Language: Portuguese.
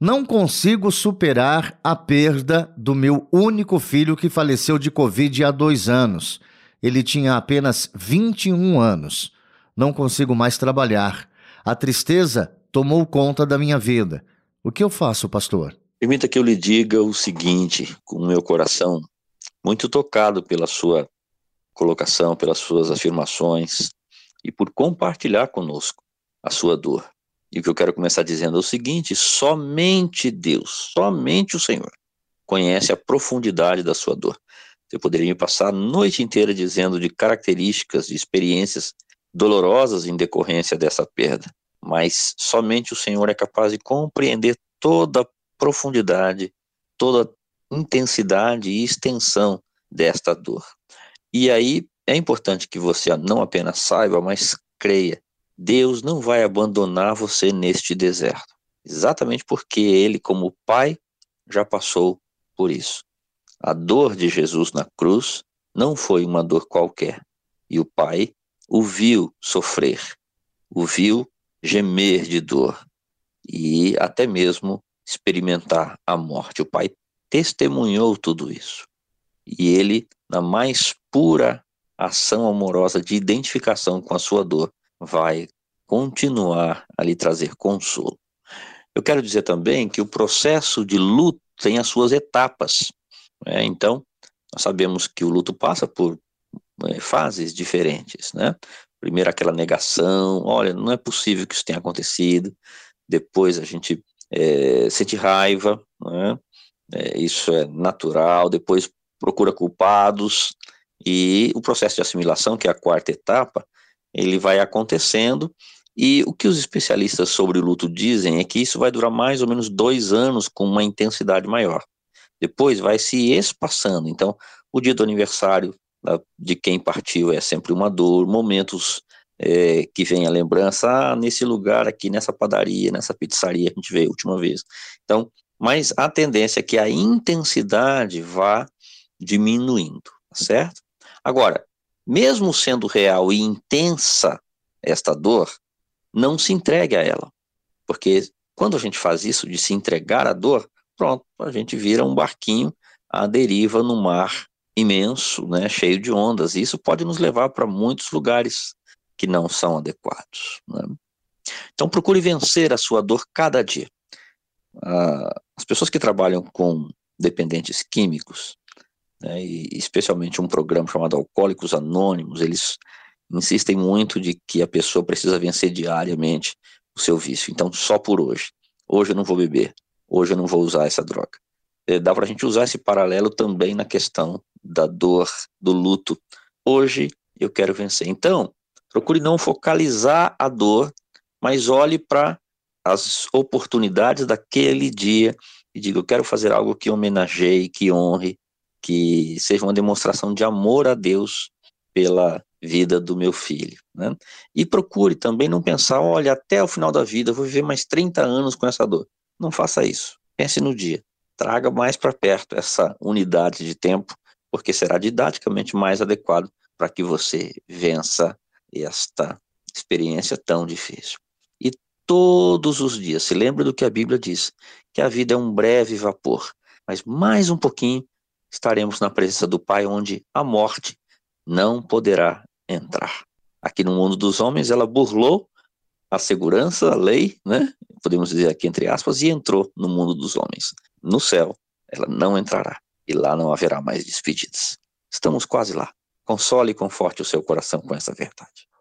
Não consigo superar a perda do meu único filho que faleceu de Covid há dois anos. Ele tinha apenas 21 anos. Não consigo mais trabalhar. A tristeza tomou conta da minha vida. O que eu faço, pastor? Permita que eu lhe diga o seguinte, com o meu coração muito tocado pela sua colocação, pelas suas afirmações e por compartilhar conosco a sua dor. E o que eu quero começar dizendo é o seguinte: somente Deus, somente o Senhor conhece a profundidade da sua dor. Você poderia me passar a noite inteira dizendo de características, de experiências dolorosas em decorrência dessa perda, mas somente o Senhor é capaz de compreender toda a profundidade, toda a intensidade e extensão desta dor. E aí é importante que você não apenas saiba, mas creia Deus não vai abandonar você neste deserto. Exatamente porque ele, como pai, já passou por isso. A dor de Jesus na cruz não foi uma dor qualquer. E o pai o viu sofrer, o viu gemer de dor e até mesmo experimentar a morte. O pai testemunhou tudo isso. E ele, na mais pura ação amorosa de identificação com a sua dor, vai continuar a lhe trazer consolo. Eu quero dizer também que o processo de luto tem as suas etapas. Né? Então, nós sabemos que o luto passa por é, fases diferentes, né? Primeiro aquela negação, olha, não é possível que isso tenha acontecido. Depois a gente é, sente raiva, né? É, isso é natural. Depois procura culpados e o processo de assimilação, que é a quarta etapa, ele vai acontecendo e o que os especialistas sobre o luto dizem é que isso vai durar mais ou menos dois anos com uma intensidade maior. Depois vai se espaçando. Então, o dia do aniversário de quem partiu é sempre uma dor, momentos é, que vem a lembrança, ah, nesse lugar aqui, nessa padaria, nessa pizzaria a gente veio a última vez. Então, mas a tendência é que a intensidade vá diminuindo, tá certo? Agora, mesmo sendo real e intensa esta dor, não se entregue a ela. Porque quando a gente faz isso de se entregar à dor, pronto, a gente vira um barquinho à deriva no mar imenso, né, cheio de ondas. E isso pode nos levar para muitos lugares que não são adequados. Né? Então procure vencer a sua dor cada dia. Ah, as pessoas que trabalham com dependentes químicos, né, e especialmente um programa chamado Alcoólicos Anônimos, eles insistem muito de que a pessoa precisa vencer diariamente o seu vício. Então, só por hoje. Hoje eu não vou beber. Hoje eu não vou usar essa droga. É, dá para a gente usar esse paralelo também na questão da dor, do luto. Hoje eu quero vencer. Então, procure não focalizar a dor, mas olhe para as oportunidades daquele dia e diga: eu quero fazer algo que homenageie, que honre, que seja uma demonstração de amor a Deus pela vida do meu filho. Né? E procure também não pensar, olha, até o final da vida vou viver mais 30 anos com essa dor. Não faça isso. Pense no dia. Traga mais para perto essa unidade de tempo, porque será didaticamente mais adequado para que você vença esta experiência tão difícil. E todos os dias, se lembre do que a Bíblia diz, que a vida é um breve vapor, mas mais um pouquinho estaremos na presença do Pai, onde a morte não poderá entrar. Aqui no mundo dos homens, ela burlou a segurança, a lei, né? Podemos dizer aqui entre aspas, e entrou no mundo dos homens. No céu, ela não entrará e lá não haverá mais despedidas. Estamos quase lá. Console e conforte o seu coração com essa verdade.